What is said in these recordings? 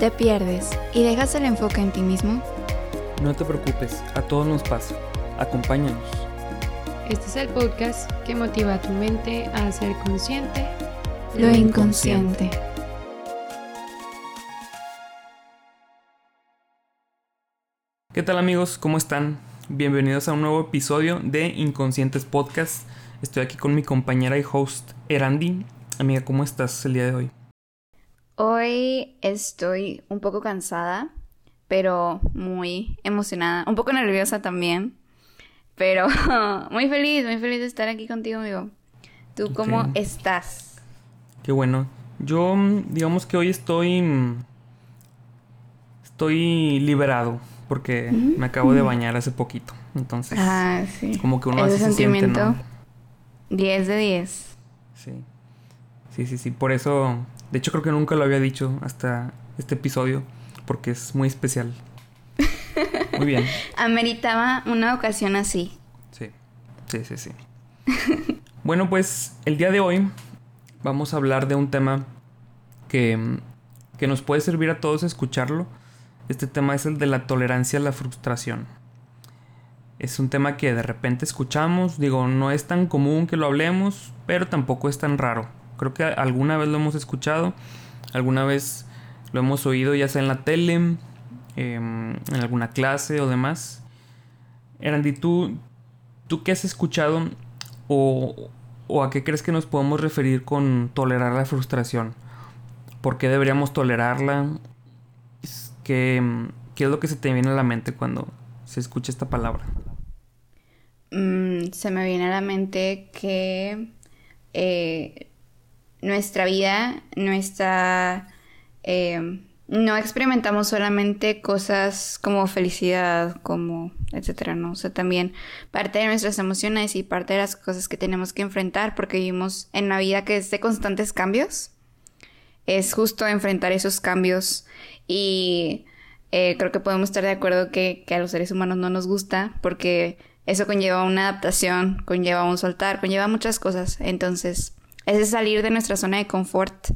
¿Te pierdes y dejas el enfoque en ti mismo? No te preocupes, a todos nos pasa. Acompáñanos. Este es el podcast que motiva a tu mente a ser consciente Lo inconsciente. ¿Qué tal amigos? ¿Cómo están? Bienvenidos a un nuevo episodio de Inconscientes Podcast. Estoy aquí con mi compañera y host Erandi. Amiga, ¿cómo estás el día de hoy? Hoy estoy un poco cansada, pero muy emocionada, un poco nerviosa también, pero muy feliz, muy feliz de estar aquí contigo, amigo. ¿Tú cómo estás? Qué bueno. Yo, mm, digamos que hoy estoy. mm, Estoy liberado. Porque me acabo de bañar hace poquito. Entonces, Ah, sí. como que uno Ese así se siente, sentimiento, ¿no? 10 de 10. Sí. Sí, sí, sí. Por eso. De hecho, creo que nunca lo había dicho hasta este episodio. Porque es muy especial. Muy bien. Ameritaba una ocasión así. Sí. Sí, sí, sí. bueno, pues el día de hoy vamos a hablar de un tema que, que nos puede servir a todos escucharlo. Este tema es el de la tolerancia a la frustración. Es un tema que de repente escuchamos, digo, no es tan común que lo hablemos, pero tampoco es tan raro. Creo que alguna vez lo hemos escuchado, alguna vez lo hemos oído ya sea en la tele, em, en alguna clase o demás. Erandi, ¿tú, ¿tú qué has escuchado o, o a qué crees que nos podemos referir con tolerar la frustración? ¿Por qué deberíamos tolerarla? ¿Qué, qué es lo que se te viene a la mente cuando se escucha esta palabra? Mm, se me viene a la mente que eh, nuestra vida, nuestra... eh, no experimentamos solamente cosas como felicidad, como etcétera, ¿no? O sea, también parte de nuestras emociones y parte de las cosas que tenemos que enfrentar porque vivimos en una vida que es de constantes cambios. Es justo enfrentar esos cambios y eh, creo que podemos estar de acuerdo que, que a los seres humanos no nos gusta porque eso conlleva una adaptación, conlleva un soltar, conlleva muchas cosas. Entonces, ese salir de nuestra zona de confort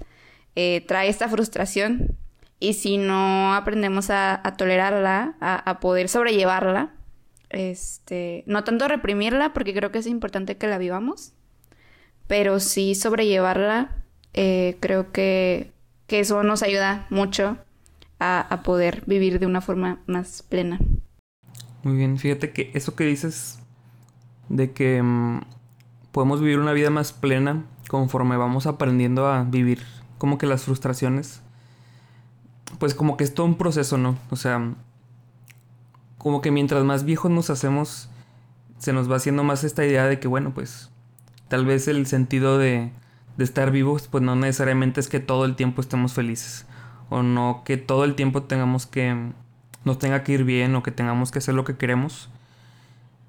eh, trae esta frustración y si no aprendemos a, a tolerarla, a, poder sobrellevarla, este, no tanto reprimirla porque creo que es importante que la vivamos, pero sí sobrellevarla, eh, creo que, que eso nos ayuda mucho a, a poder vivir de una forma más plena. Muy bien, fíjate que eso que dices de que mm, podemos vivir una vida más plena conforme vamos aprendiendo a vivir como que las frustraciones, pues como que es todo un proceso, ¿no? O sea, como que mientras más viejos nos hacemos, se nos va haciendo más esta idea de que, bueno, pues tal vez el sentido de, de estar vivos, pues no necesariamente es que todo el tiempo estemos felices, o no que todo el tiempo tengamos que nos tenga que ir bien o que tengamos que hacer lo que queremos.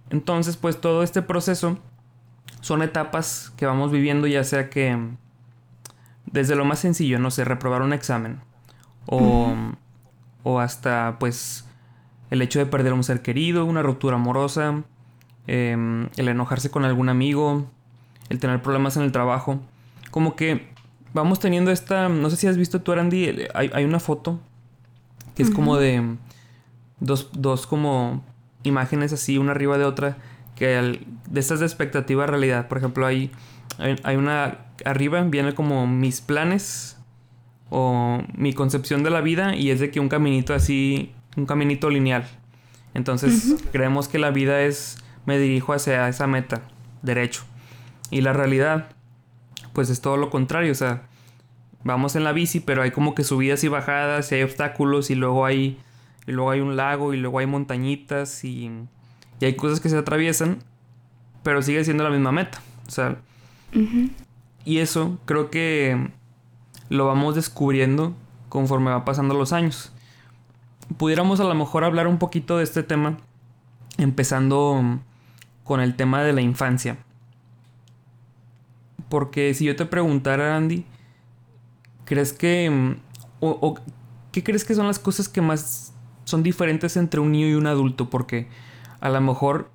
Entonces, pues todo este proceso son etapas que vamos viviendo, ya sea que desde lo más sencillo, no sé, reprobar un examen o, o hasta pues el hecho de perder a un ser querido, una ruptura amorosa, em, el enojarse con algún amigo, el tener problemas en el trabajo, como que vamos teniendo esta, no sé si has visto tú, Arandi, el- hay, hay una foto que es como de dos, dos como imágenes así, una arriba de otra, que al- de estas de expectativa a realidad. Por ejemplo, hay, hay, hay una arriba, viene como mis planes o mi concepción de la vida y es de que un caminito así, un caminito lineal. Entonces creemos que la vida es, me dirijo hacia esa meta, derecho. Y la realidad, pues es todo lo contrario, o sea, vamos en la bici, pero hay como que subidas y bajadas, y hay obstáculos, y luego hay, y luego hay un lago, y luego hay montañitas, y, y hay cosas que se atraviesan, pero sigue siendo la misma meta. O sea, y eso creo que lo vamos descubriendo conforme va pasando los años. Pudiéramos a lo mejor hablar un poquito de este tema, empezando con el tema de la infancia. Porque si yo te preguntara, Andy, ¿crees que... mm, o, o qué crees que son las cosas que más son diferentes entre un niño y un adulto? Porque a lo mejor...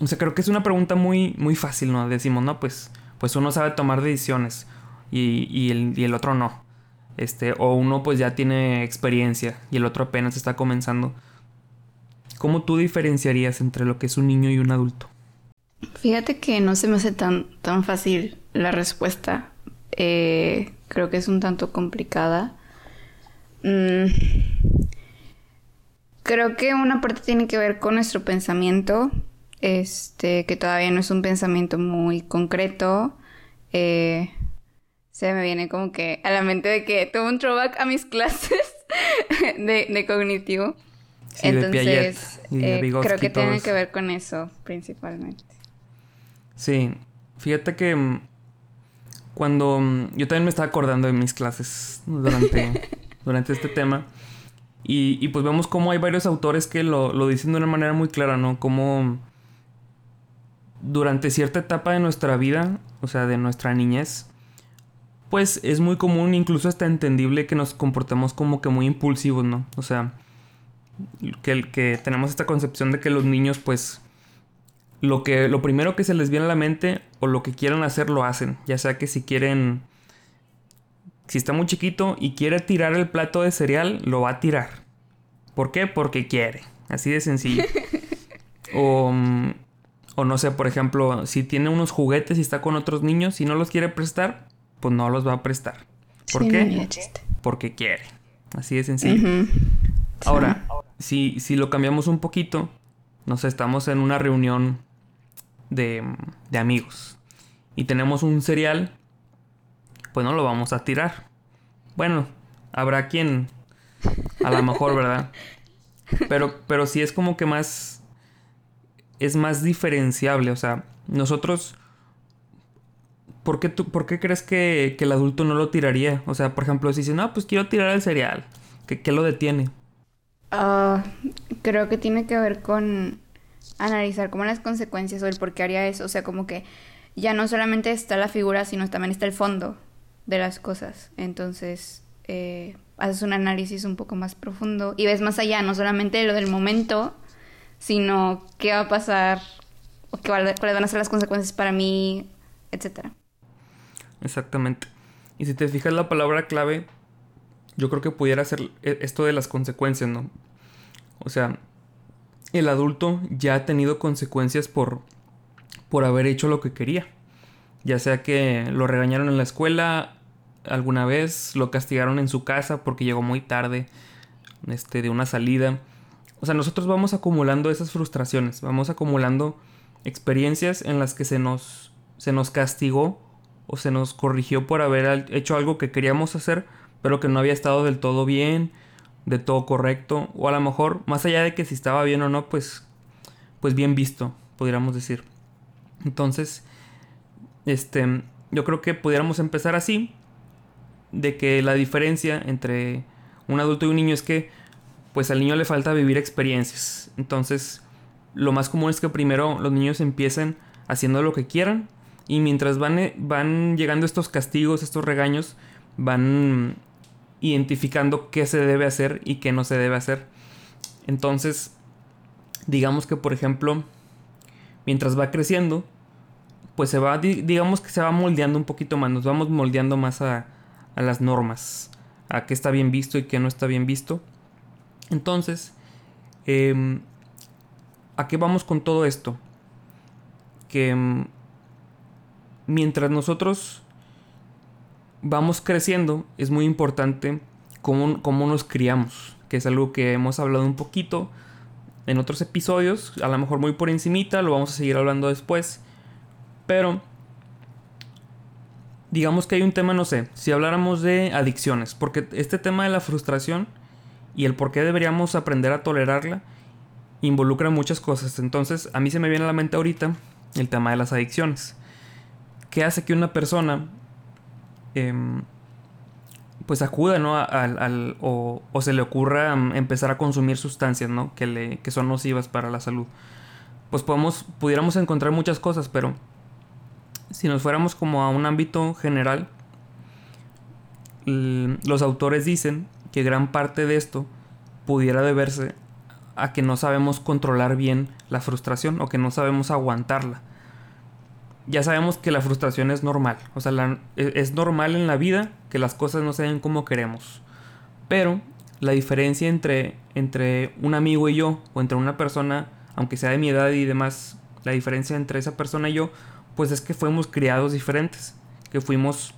O sea, creo que es una pregunta muy, muy fácil, ¿no? Decimos, no, pues, pues uno sabe tomar decisiones y, y el, y el otro no. Este, o uno pues ya tiene experiencia y el otro apenas está comenzando. ¿Cómo tú diferenciarías entre lo que es un niño y un adulto? Fíjate que no se me hace tan, tan fácil la respuesta. Eh, creo que es un tanto complicada. Mm, creo que una parte tiene que ver con nuestro pensamiento, este, que todavía no es un pensamiento muy concreto. Eh, se me viene como que a la mente de que tuve un throwback a mis clases de, cognitivo. Entonces, eh, creo que tiene que ver con eso principalmente. Sí, fíjate que mm, cuando mm, yo también me estaba acordando de mis clases durante, durante este tema. Y, pues vemos cómo hay varios autores que lo, lo, dicen de una manera muy clara, ¿no? Como durante cierta etapa de nuestra vida, o sea, de nuestra niñez, pues es muy común, incluso hasta entendible que nos comportemos como que muy impulsivos, ¿no? O sea, que, que tenemos esta concepción de que los niños, pues, lo que lo primero que se les viene a la mente o lo que quieran hacer lo hacen, ya sea que si quieren si está muy chiquito y quiere tirar el plato de cereal, lo va a tirar. ¿Por qué? Porque quiere, así de sencillo. o mm, o no sé, por ejemplo, si tiene unos juguetes y está con otros niños y no los quiere prestar, pues no los va a prestar. ¿Por qué? Porque quiere. Así de sencillo. Ahora, si, si lo cambiamos un poquito, no sé, estamos en una reunión de, de amigos y tenemos un cereal, pues no lo vamos a tirar. Bueno, habrá quien, a lo mejor, ¿verdad? Pero, pero sí es como que más, es más diferenciable, o sea, nosotros... ¿Por qué, tú, ¿Por qué crees que, que, el adulto no lo tiraría? O sea, por ejemplo, si dice, no, pues quiero tirar el cereal, ¿qué, qué lo detiene? Ah, creo que tiene que ver con analizar como las consecuencias o el por qué haría eso. O sea, como que ya no solamente está la figura, sino también está el fondo de las cosas. Entonces, eh, haces un análisis un poco más profundo y ves más allá, no solamente lo del momento, sino qué va a pasar, o qué, cuáles van a ser las consecuencias para mí, etcétera. Exactamente. Y si te fijas la palabra clave, yo creo que pudiera ser e, esto de las consecuencias, ¿no? O sea, el adulto ya ha tenido consecuencias por, por haber hecho lo que quería. Ya sea que lo regañaron en la escuela alguna vez, lo castigaron en su casa porque llegó muy tarde este, de una salida. O sea, nosotros vamos acumulando esas frustraciones, vamos acumulando experiencias en las que se nos, se nos castigó o se nos corrigió por haber hecho algo que queríamos hacer, pero que no había estado del todo bien de todo correcto. O a lo mejor, más allá de que si estaba bien o no, pues, pues bien visto, pudiéramos decir. Entonces, este, yo creo que pudiéramos empezar así. De que la diferencia entre un adulto y un niño es que, pues al niño le falta vivir experiencias. Entonces, lo más común es que primero los niños empiecen haciendo lo que quieran. Y mientras van, eh, van llegando estos castigos, estos regaños, van identificando qué se debe hacer y qué no se debe hacer. Entonces, digamos que por ejemplo, mientras va creciendo, pues se va, digamos que se va moldeando un poquito más, nos vamos moldeando más a, a las normas, a qué está bien visto y qué no está bien visto. Entonces, em, ¿a qué vamos con todo esto? Que em, mientras nosotros vamos creciendo, es muy importante cómo, cómo nos criamos, que es algo que hemos hablado un poquito en otros episodios, a lo mejor muy por encimita, lo vamos a seguir hablando después, pero digamos que hay un tema, no sé, si habláramos de adicciones, porque este tema de la frustración y el por qué deberíamos aprender a tolerarla involucra muchas cosas, entonces a mí se me viene a la mente ahorita el tema de las adicciones. ¿Qué hace que una persona Em, pues acuda, ¿no? Al, o, se le ocurra em, empezar a consumir sustancias, ¿no? Que, le, que son nocivas para la salud. Pues podemos, pudiéramos encontrar muchas cosas, pero si nos fuéramos como a un ámbito general, los autores dicen que gran parte de esto pudiera deberse a que no sabemos controlar bien la frustración o que no sabemos aguantarla. ya sabemos que la frustración es normal. O sea, e, es normal en la vida que las cosas no se como queremos. Pero la diferencia entre, entre un amigo y yo, o entre una persona, aunque sea de mi edad y demás, la diferencia entre esa persona y yo, pues es que fuimos criados diferentes. Que fuimos,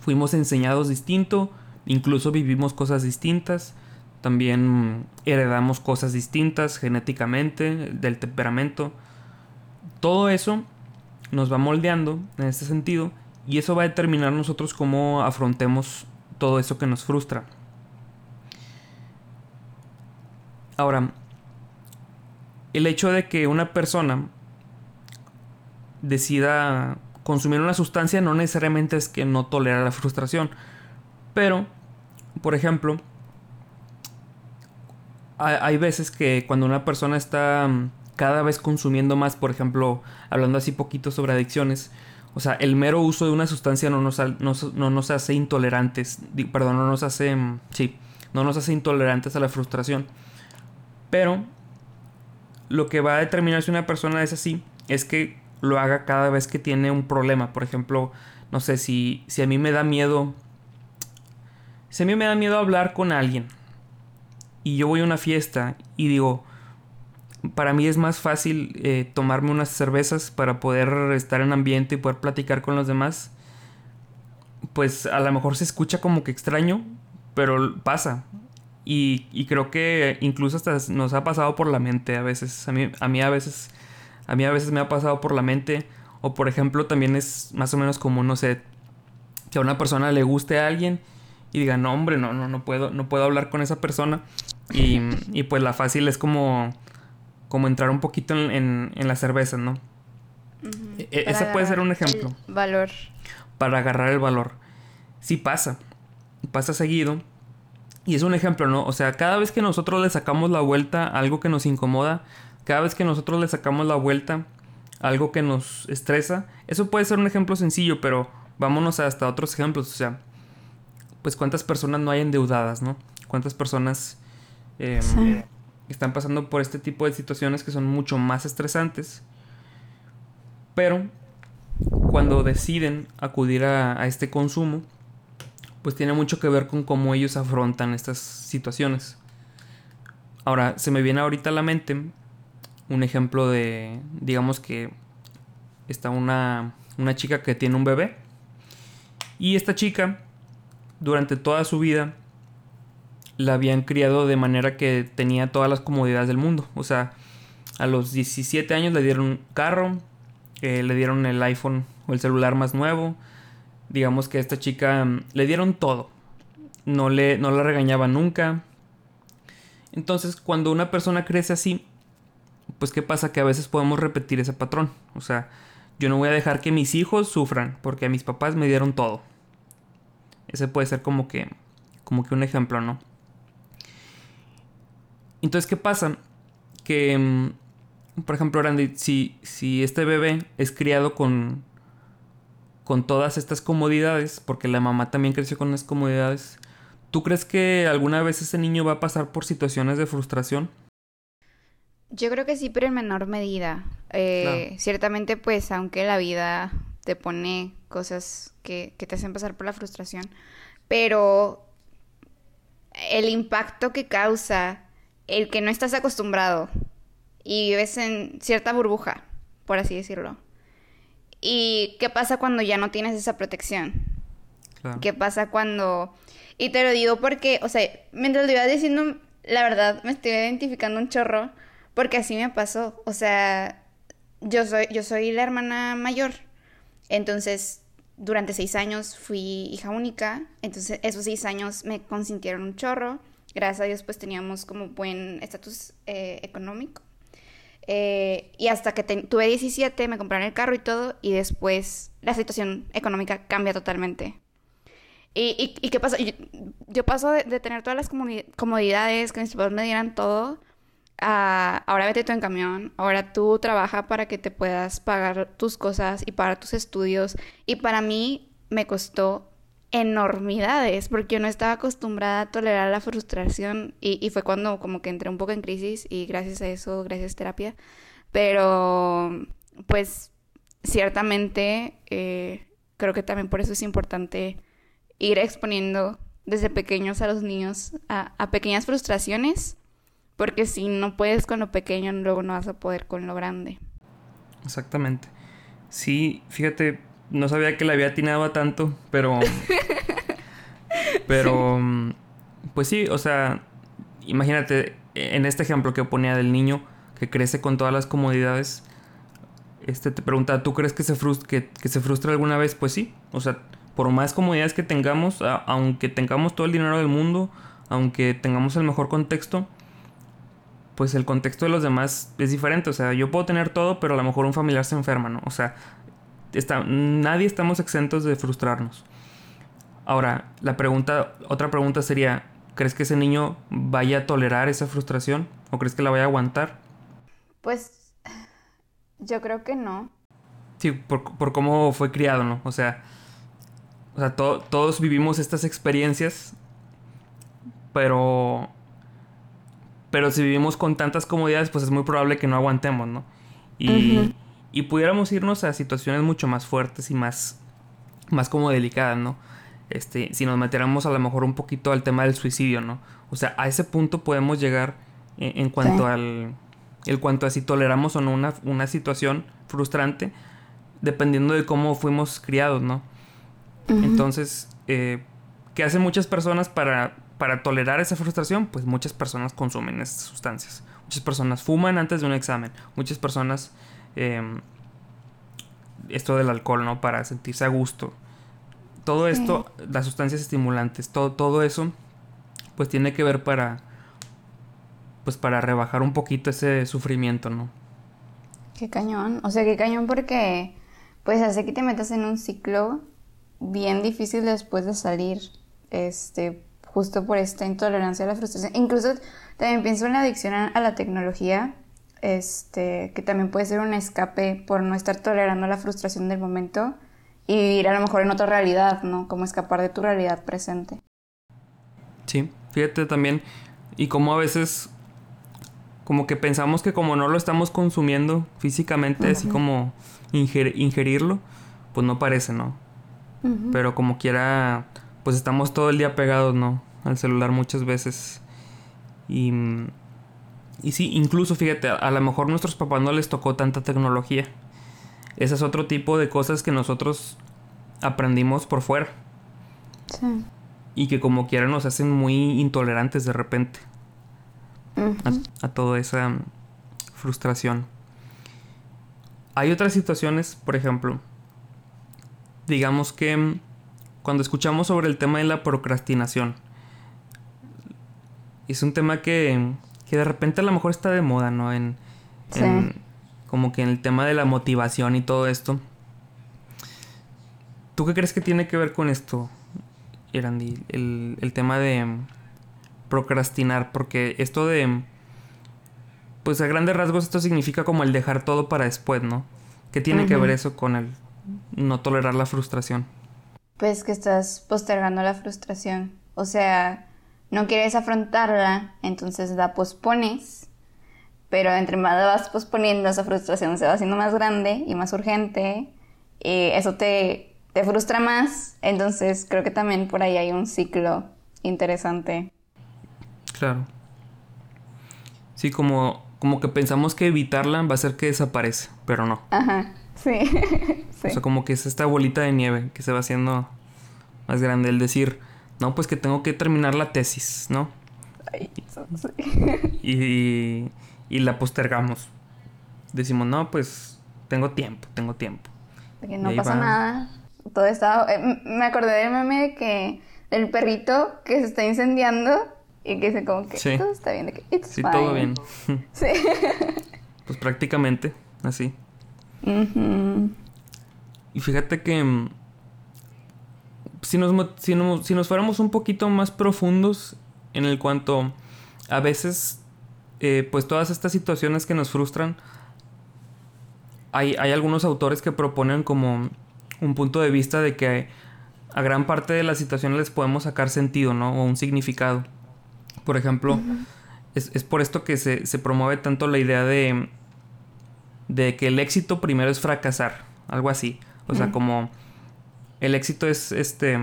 fuimos enseñados distinto, incluso vivimos cosas distintas. También heredamos cosas distintas genéticamente, del temperamento. Todo eso nos va moldeando en este sentido y eso va a determinar nosotros cómo afrontemos todo eso que nos frustra. Ahora, el hecho de que una persona decida consumir una sustancia no necesariamente es que no tolera la frustración. Pero, por ejemplo, hay, veces que cuando una persona está cada vez consumiendo más, por ejemplo, hablando así poquito sobre adicciones, o sea, el mero uso de una sustancia no nos, no, nos hace intolerantes, perdón, no nos hace, mm, sí, no nos hace intolerantes a la frustración. Pero lo que va a determinar si una persona es así es que lo haga cada vez que tiene un problema. Por ejemplo, no sé, si, si a mí me da miedo, si a mí me da miedo hablar con alguien y yo voy a una fiesta y digo, para mí es más fácil eh, tomarme unas cervezas para poder estar en ambiente y poder platicar con los demás. Pues a lo mejor se escucha como que extraño, pero pasa. Y, creo que incluso hasta nos ha pasado por la mente a veces. A mí, a mí a veces. A mí a veces me ha pasado por la mente. O por ejemplo, también es más o menos como, no sé, que a una persona le guste a alguien y diga, no, hombre, no, no, no puedo, no puedo hablar con esa persona. Y, y pues la fácil es como como entrar un poquito en, en, la cerveza, ¿no? E, e, ese puede ser un ejemplo. valor. Para agarrar el valor. Sí pasa. Pasa seguido. Y es un ejemplo, ¿no? O sea, cada vez que nosotros le sacamos la vuelta a algo que nos incomoda, cada vez que nosotros le sacamos la vuelta a algo que nos estresa, eso puede ser un ejemplo sencillo, pero vámonos hasta otros ejemplos. O sea, pues cuántas personas no hay endeudadas, ¿no? Cuántas personas em, están pasando por este tipo de situaciones que son mucho más estresantes. Pero cuando deciden acudir a, este consumo, pues tiene mucho que ver con cómo ellos afrontan estas situaciones. Ahora, se me viene ahorita a la mente un ejemplo de, digamos que está una, una chica que tiene un bebé. Y esta chica, durante toda su vida, la habían criado de manera que tenía todas las comodidades del mundo. O sea, a los 17 años le dieron carro, eh, le dieron el iPhone o el celular más nuevo. Digamos que a esta chica mm, le dieron todo. No, le, no la regañaba nunca. Entonces, cuando una persona crece así, pues ¿qué pasa? Que a veces podemos repetir ese patrón. O sea, yo no voy a dejar que mis hijos sufran porque a mis papás me dieron todo. Ese puede ser como que, como que un ejemplo, ¿no? Entonces, ¿qué pasa? Que, mm, por ejemplo, Randy, si, si este bebé es criado con, con todas estas comodidades, porque la mamá también creció con las comodidades, ¿tú crees que alguna vez ese niño va a pasar por situaciones de frustración? Yo creo que sí, pero en menor medida. Eh, ciertamente, pues, aunque la vida te pone cosas que, que te hacen pasar por la frustración, pero el impacto que causa el que no estás acostumbrado y vives en cierta burbuja, por así decirlo. ¿Y qué pasa cuando ya no tienes esa protección? ¿Qué pasa cuando... Y te lo digo porque, o sea, mientras lo ibas diciendo, la verdad me estoy identificando un chorro porque así me pasó. O sea, yo soy, yo soy la hermana mayor. Entonces, durante seis años fui hija única. Entonces, esos seis años me consintieron un chorro gracias a Dios pues teníamos como buen estatus eh, económico. Eh, y hasta que tuve 17 me compraron el carro y todo y después la situación económica cambia totalmente. ¿Y, y, qué pasa? Yo, paso de, tener todas las comodidades, que mis papás me dieran todo, ahora vete tú en camión, ahora tú trabaja para que te puedas pagar tus cosas y para tus estudios. Y para mí me costó enormidades porque yo no estaba acostumbrada a tolerar la frustración y, y, fue cuando como que entré un poco en crisis y gracias a eso, gracias a terapia, pero pues ciertamente eh, creo que también por eso es importante ir exponiendo desde pequeños a los niños a, pequeñas frustraciones, porque si no puedes con lo pequeño, luego no vas a poder con lo grande. Exactamente. Sí, fíjate, no sabía que le había atinado a tanto, pero... pero... Pues sí, o sea, imagínate, en este ejemplo que ponía del niño que crece con todas las comodidades, este te pregunta, ¿tú crees que se, frustra, que, se frustra alguna vez? Pues sí, o sea, por más comodidades que tengamos, aunque tengamos todo el dinero del mundo, aunque tengamos el mejor contexto, pues el contexto de los demás es diferente. O sea, yo puedo tener todo, pero a lo mejor un familiar se enferma, ¿no? O sea, está, nadie estamos exentos de frustrarnos. Ahora, la pregunta, otra pregunta sería, ¿crees que ese niño vaya a tolerar esa frustración? ¿O crees que la vaya a aguantar? Pues yo creo que no. Sí, por, cómo fue criado, ¿no? O sea, o sea todos vivimos estas experiencias, pero... Pero si vivimos con tantas comodidades, pues es muy probable que no aguantemos, ¿no? Y, y pudiéramos irnos a situaciones mucho más fuertes y más, más como delicadas, ¿no? Este, si nos metiéramos a lo mejor un poquito al tema del suicidio, ¿no? O sea, a ese punto podemos llegar en, cuanto al en cuanto a si toleramos o no una, una situación frustrante, dependiendo de cómo fuimos criados, ¿no? Entonces, eh, ¿qué hacen muchas personas para, para tolerar esa frustración? Pues muchas personas consumen estas sustancias. Muchas personas fuman antes de un examen. Muchas personas... Em, esto del alcohol, ¿no? Para sentirse a gusto. Todo esto, las sustancias estimulantes, todo, todo eso, pues tiene que ver para, pues para rebajar un poquito ese sufrimiento, ¿no? Qué cañón, o sea, qué cañón porque pues hace que te metas en un ciclo bien difícil después de salir, este, justo por esta intolerancia a la frustración. Incluso también pienso en la adicción a la tecnología, este, que también puede ser un escape por no estar tolerando la frustración del momento y vivir a lo mejor en otra realidad, ¿no? Como escapar de tu realidad presente. Sí, fíjate también, y como a veces como que pensamos que como no lo estamos consumiendo físicamente, así como ingerirlo, pues no parece, ¿no? Pero como quiera, pues estamos todo el día pegados, ¿no? Al celular muchas veces. Y, y sí, incluso fíjate, a, a lo mejor a nuestros papás no les tocó tanta tecnología. Ese es otro tipo de cosas que nosotros aprendimos por fuera. Sí. Y que como quiera nos hacen muy intolerantes de repente a, toda esa frustración. Hay otras situaciones, por ejemplo, digamos que cuando escuchamos sobre el tema de la procrastinación, es un tema que, que de repente a lo mejor está de moda, ¿no? En, como que en el tema de la motivación y todo esto. ¿Tú qué crees que tiene que ver con esto, Erandi? El, el tema de procrastinar, porque esto de... Pues a grandes rasgos esto significa como el dejar todo para después, ¿no? ¿Qué tiene que ver eso con el no tolerar la frustración? Pues que estás postergando la frustración. O sea, no quieres afrontarla, entonces la pospones. Pero entre más la vas posponiendo, esa frustración se va haciendo más grande y más urgente. Y eso te, te frustra más. Entonces creo que también por ahí hay un ciclo interesante. Claro. Sí, como, como que pensamos que evitarla va a hacer que desaparece, pero no. Ajá, sí. O sea, como que es esta bolita de nieve que se va haciendo más grande. El decir, no, pues que tengo que terminar la tesis, ¿no? Ay, sí. y, y, la postergamos. Decimos, no, pues tengo tiempo, tengo tiempo. No pasa nada. Todo está... Eh, me acordé del meme de que el perrito que se está incendiando y que se como que todo está bien, de que it's Sí, todo bien. sí. pues prácticamente, así. Y fíjate que mm, si nos, si, nos, fuéramos un poquito más profundos en el cuanto a veces, eh, pues todas estas situaciones que nos frustran, hay, hay algunos autores que proponen como un punto de vista de que a gran parte de las situaciones les podemos sacar sentido, ¿no? O un significado. Por ejemplo, es, por esto que se, promueve tanto la idea de, de que el éxito primero es fracasar algo así. O sea, como el éxito es este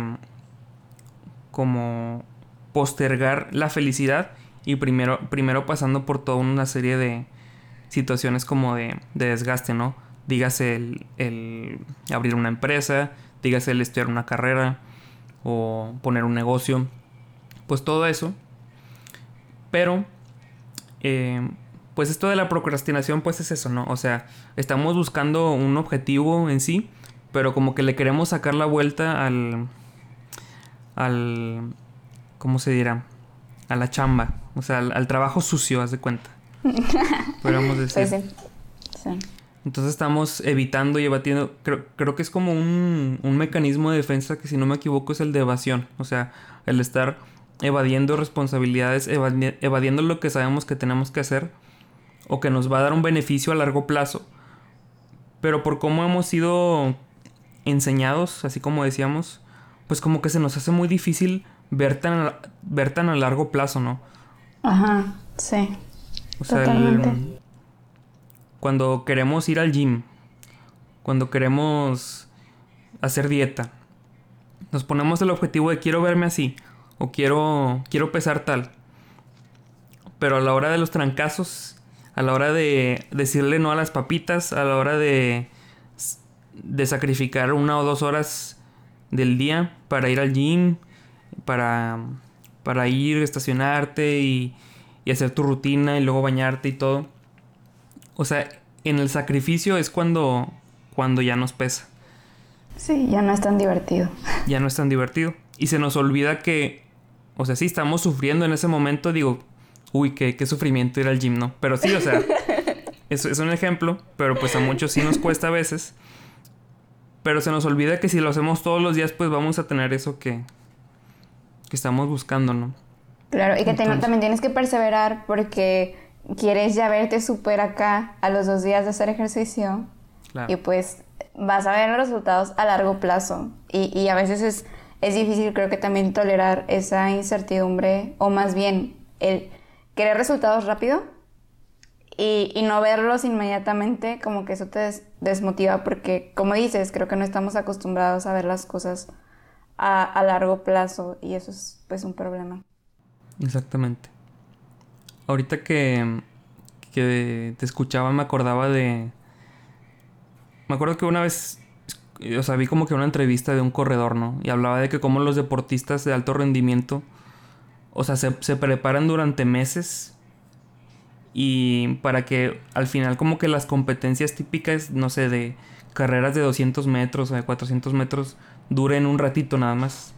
como postergar la felicidad y primero, primero pasando por toda una serie de situaciones como de, desgaste, ¿no? Dígase el, abrir una empresa, dígase el estudiar una carrera o poner un negocio, pues todo eso. Pero, eh, pues esto de la procrastinación, pues es eso, ¿no? O sea, estamos buscando un objetivo en sí, pero como que le queremos sacar la vuelta al, al, ¿cómo se dirá? A la chamba, o sea, al, trabajo sucio, haz de cuenta. Podríamos decir. Pues sí. Entonces estamos evitando y evadiendo, creo, creo que es como un, un, mecanismo de defensa que si no me equivoco es el de evasión, o sea, el estar evadiendo responsabilidades, evadiendo lo que sabemos que tenemos que hacer o que nos va a dar un beneficio a largo plazo. Pero por cómo hemos sido enseñados, así como decíamos, pues como que se nos hace muy difícil ver tan, ver tan a largo plazo, ¿no? Ajá, sí. O sea, cuando queremos ir al gym, cuando queremos hacer dieta, nos ponemos el objetivo de quiero verme así o quiero quiero pesar tal. Pero a la hora de los trancazos, a la hora de decirle no a las papitas, a la hora de de sacrificar una o dos horas del día para ir al gym, para, para ir, estacionarte y, y hacer tu rutina y luego bañarte y todo. O sea, en el sacrificio es cuando, cuando ya nos pesa. Sí, ya no es tan divertido. Ya no es tan divertido. Y se nos olvida que, o sea, sí, estamos sufriendo en ese momento, digo, uy, qué, qué sufrimiento ir al gym, ¿no? Pero sí, o sea, eso es un ejemplo, pero pues a muchos sí nos cuesta a veces. Pero se nos olvida que si lo hacemos todos los días, pues vamos a tener eso que, que estamos buscando, ¿no? Claro, y que también tienes que perseverar porque quieres ya verte súper acá a los dos días de hacer ejercicio. Y pues vas a ver los resultados a largo plazo. Y, y a veces es, es difícil, creo que también tolerar esa incertidumbre, o más bien el querer resultados rápido y, no verlos inmediatamente, como que eso te desmotiva porque, como dices, creo que no estamos acostumbrados a ver las cosas a, largo plazo y eso es pues un problema. Exactamente. Ahorita que, que te escuchaba me acordaba de... Me acuerdo que una vez, o sea, vi como que una entrevista de un corredor, ¿no? Y hablaba de que como los deportistas de alto rendimiento, o sea, se, se preparan durante meses y para que al final como que las competencias típicas, no sé, de carreras de 200 metros o de 400 metros duren un ratito nada más.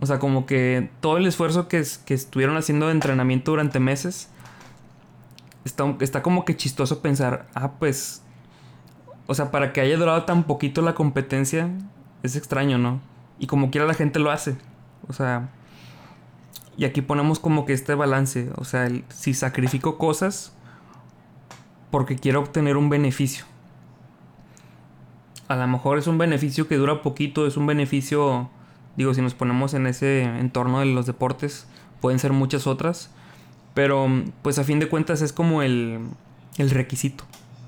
O sea, como que todo el esfuerzo que, que estuvieron haciendo de entrenamiento durante meses, está, está como que chistoso pensar, ah, pues, o sea, para que haya durado tan poquito la competencia, es extraño, ¿no? Y como quiera la gente lo hace. O sea, y aquí ponemos como que este balance, o sea, si sacrifico cosas porque quiero obtener un beneficio. A lo mejor es un beneficio que dura poquito, es un beneficio, digo, si nos ponemos en ese entorno de los deportes, pueden ser muchas otras, pero pues a fin de cuentas es como el, el requisito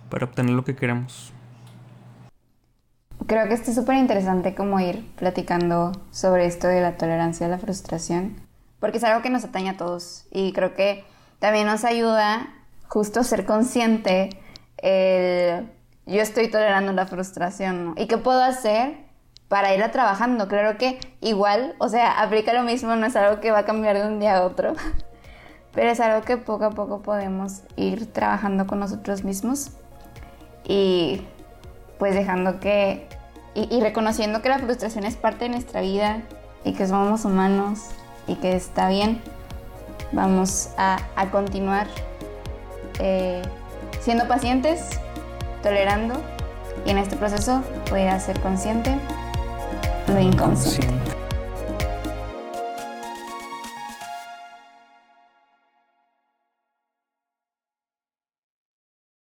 para obtener lo que queremos. Creo que es súper interesante como ir platicando sobre esto de la tolerancia a la frustración porque es algo que nos atañe a todos y creo que también nos ayuda justo ser consciente el yo estoy tolerando la frustración y qué puedo hacer para ir a trabajando. Creo que igual, o sea, aplica lo mismo, no es algo que va a cambiar de un día a otro, pero es algo que poco a poco podemos ir trabajando con nosotros mismos y pues dejando que y, y reconociendo que la frustración es parte de nuestra vida y que somos humanos y que está bien. Vamos a, continuar eh, siendo pacientes, tolerando y en este proceso voy a ser consciente lo inconsciente.